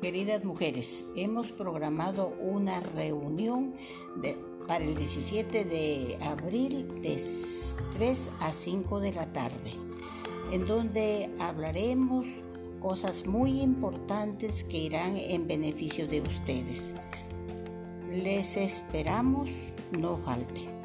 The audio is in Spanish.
Queridas Mujeres, hemos programado una reunión para el 17 de abril de 3 a 5 de la tarde, en donde hablaremos cosas muy importantes que irán en beneficio de ustedes. Les esperamos, no falte.